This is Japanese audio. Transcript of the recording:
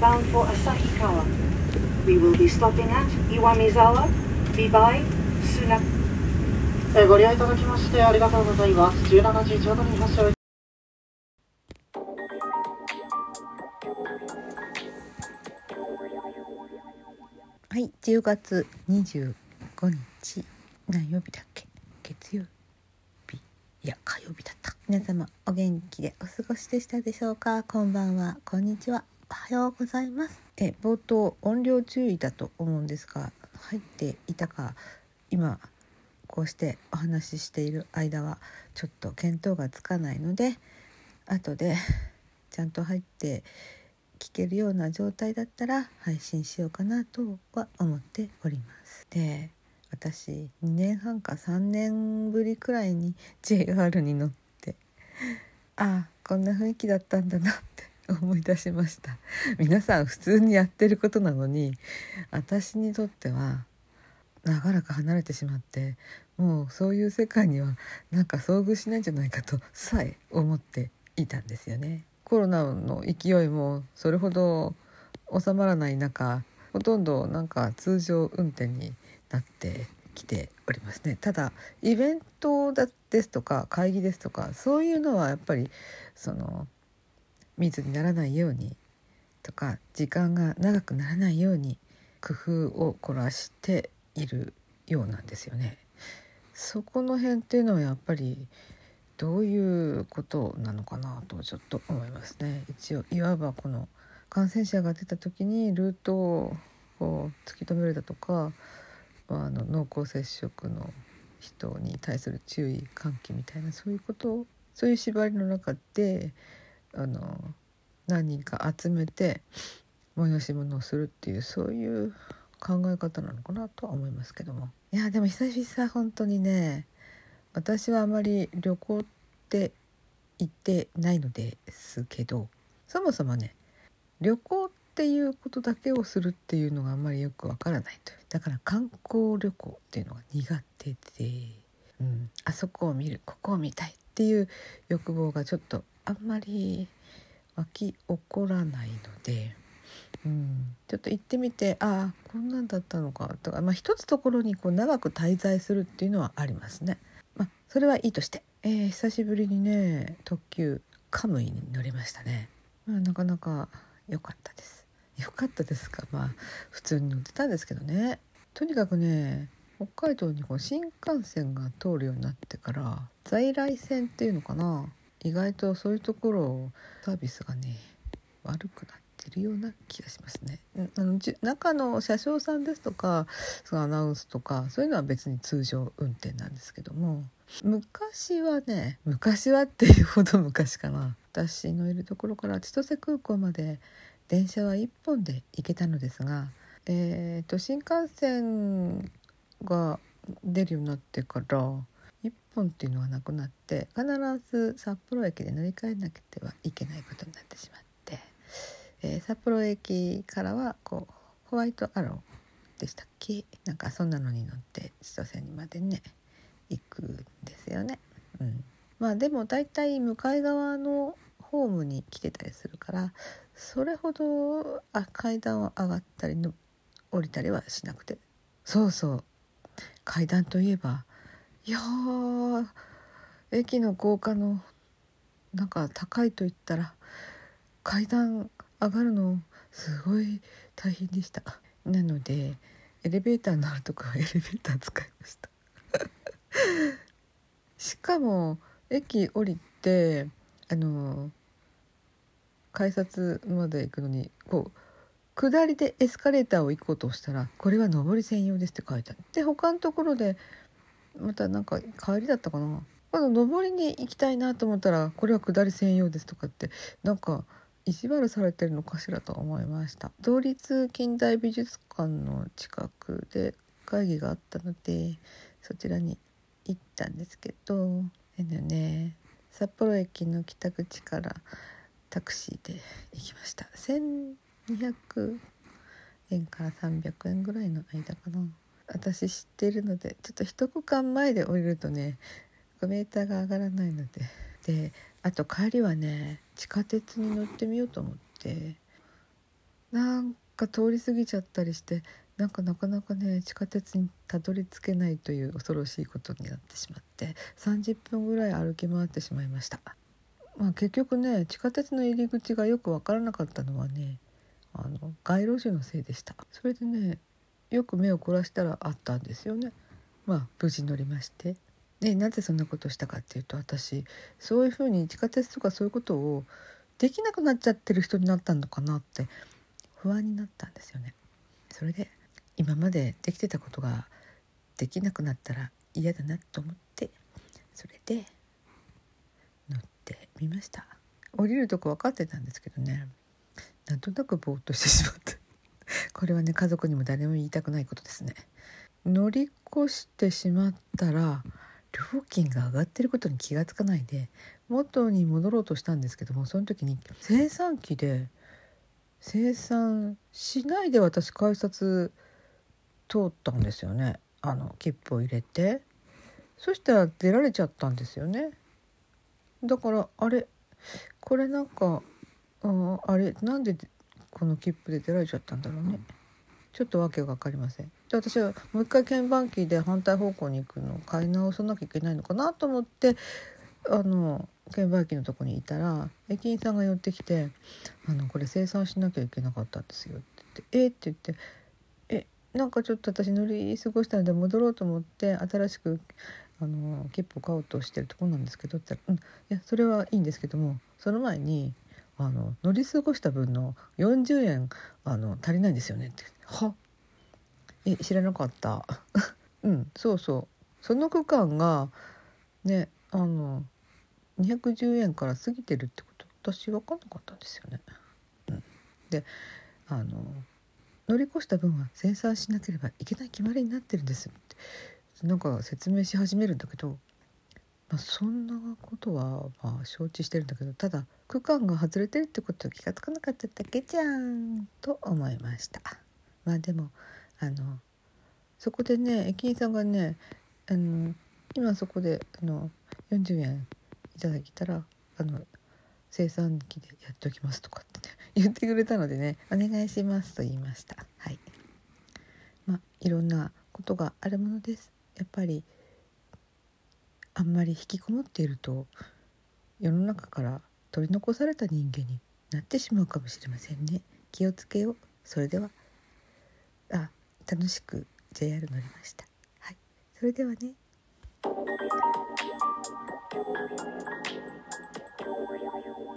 bound for Asahikawa. We will be stopping at Iwamizawa, Bibai, Suna. えーご利用いただきましてありがとうございます。17時ちょうどに発車をはい、10月25日何曜日だっけ？月曜日。いや火曜日だった。皆様お元気でお過ごしでしたでしょうか？こんばんは。こんにちはおはようございますえ冒頭音量注意だと思うんですが入っていたか今こうしてお話ししている間はちょっと見当がつかないので後でちゃんと入って聞けるような状態だったら配信しようかなとは思っております。で私2年半か3年ぶりくらいに JR に乗ってああこんな雰囲気だったんだなって思い出しました皆さん普通にやってることなのに私にとっては長らく離れてしまってもうそういう世界にはなんか遭遇しないんじゃないかとさえ思っていたんですよね。コロナの勢いもそれほど収まらない中ほとんどなんか通常運転になってきておりますねただイベントだですとか会議ですとかそういうのはやっぱりその密にならないようにとか時間が長くならないように工夫を凝らしているようなんですよね。そこの辺っていうのはやっぱりどういうことなのかなとちょっと思いますね。一応いわばこの感染者が出た時にルートをこう突き止めるだとか、まあ、あの濃厚接触の人に対する注意喚起みたいなそういうことをそういう縛りの中であの何人か集めて催し物をするっていうそういう考え方なのかなとは思いますけども。いやでも久々本当にね私はあまり旅行って行ってないのですけどそもそもね旅行っていうことだけをするっていうのがあんまりよくわからないという。だから観光旅行っていうのが苦手で、うん、あそこを見るここを見たいっていう欲望がちょっとあんまり湧き起こらないので。うん、ちょっと行ってみてああこんなんだったのかとか、まあ、一つところにこう長く滞在するっていうのはありますね。まあ、それはいいとして、えー久しぶりにね特急カムイに乗りましたね。まあ、なかなか良かったです。良かったですかまあ普通に乗ってたんですけどね。とにかくね北海道にこう新幹線が通るようになってから在来線っていうのかな意外とそういうところサービスがね悪くなってるような気がしますね。あの中の車掌さんですとかそのアナウンスとかそういうのは別に通常運転なんですけども昔はね昔はっていうほど昔かな私のいるところから千歳空港まで電車は1本で行けたのですが、えー、と新幹線が出るようになってから1本っていうのはなくなって必ず札幌駅で乗り換えなくてはいけないことになってしまって、えー札幌駅からはこうホワイトアローでしたっけ？なんかそんなのに乗って千歳にまでね行くんですよね。うん、まあでも大体向かい側のホームに来てたりするからそれほどあ階段を上がったりの降りたりはしなくて。そうそう。階段といえばいやー駅の高架のなんか高いと言ったら階段上がるのすごい大変でした。なのでエレベーターのあるとこはエレベーター使いました。しかも駅降りてあの改札まで行くのにこう下りでエスカレーターを行こうとしたらこれは上り専用ですって書いてある。で他のところでまたなんか帰りだったかな。今度上りに行きたいなと思ったらこれは下り専用ですとかってなんか意地悪されてるのかしらと思いました。同立近代美術館の近くで会議があったのでそちらに行ったんですけどえのね札幌駅の北口からタクシーで行きました。1200円から300円ぐらいの間かな。私知ってるのでちょっと一区間前で降りるとねメーターが上がらないので。であと帰りはね地下鉄に乗ってみようと思って。なんか通り過ぎちゃったりしてなんかなかなかね地下鉄にたどり着けないという恐ろしいことになってしまって30分ぐらい歩き回ってしまいました。まあ、結局ね地下鉄の入り口がよく分からなかったのはねあの街路樹のせいでした。それでねよく目を凝らしたらあったんですよね。まあ無事乗りまして。でなぜそんなことをしたかっていうと私そういうふうに地下鉄とかそういうことをできなくなっちゃってる人になったのかなって不安になったんですよね。それで今までできてたことができなくなったら嫌だなと思ってそれで乗ってみました。降りるとこ分かってたんですけどね。なんとなくぼーっとしてしまった。これはね家族にも誰も言いたくないことですね。乗り越してしまったら料金が上がってることに気がつかないで元に戻ろうとしたんですけどもその時に生産機で生産しないで私改札通ったんですよね。あの切符を入れて。そしたら出られちゃったんですよね。だからあれこれなんか、うん、あれなんでこの切符で出られちゃったんだろうね。ちょっとわけが分かりません。で私はもう一回鍵盤機で反対方向に行くのを買い直さなきゃいけないのかなと思ってあの券売機のとこにいたら駅員さんが寄ってきて「あのこれ生産しなきゃいけなかったんですよ」って言って「え？っ?」って言って「え？なんかちょっと私乗り過ごしたので戻ろうと思って新しくあの切符を買おうとしてるとこなんですけど」って言ったら「うんいやそれはいいんですけどもその前にあの乗り過ごした分の40円あの足りないんですよね」って「は？え知らなかった」うんそうそう。その区間がねあの210円から過ぎてるってこと。私分かんなかったんですよね。うん、であの乗り越した分は生産しなければいけない決まりになってるんですって。なんか説明し始めるんだけど、まあ、そんなことはまあ承知してるんだけどただ区間が外れてるってことは気が付かなかっただけじゃんと思いました。まあでもあのそこでね駅員さんがねあの今そこであの40円いただけたらあの生産機でやっておきますとかって、ね、言ってくれたのでねお願いしますと言いました。はい。まあいろんなことがあるものです。やっぱりあんまり引きこもっていると世の中から取り残された人間になってしまうかもしれませんね。気をつけよう。それではあ楽しく JR 乗りました。はい。それではね。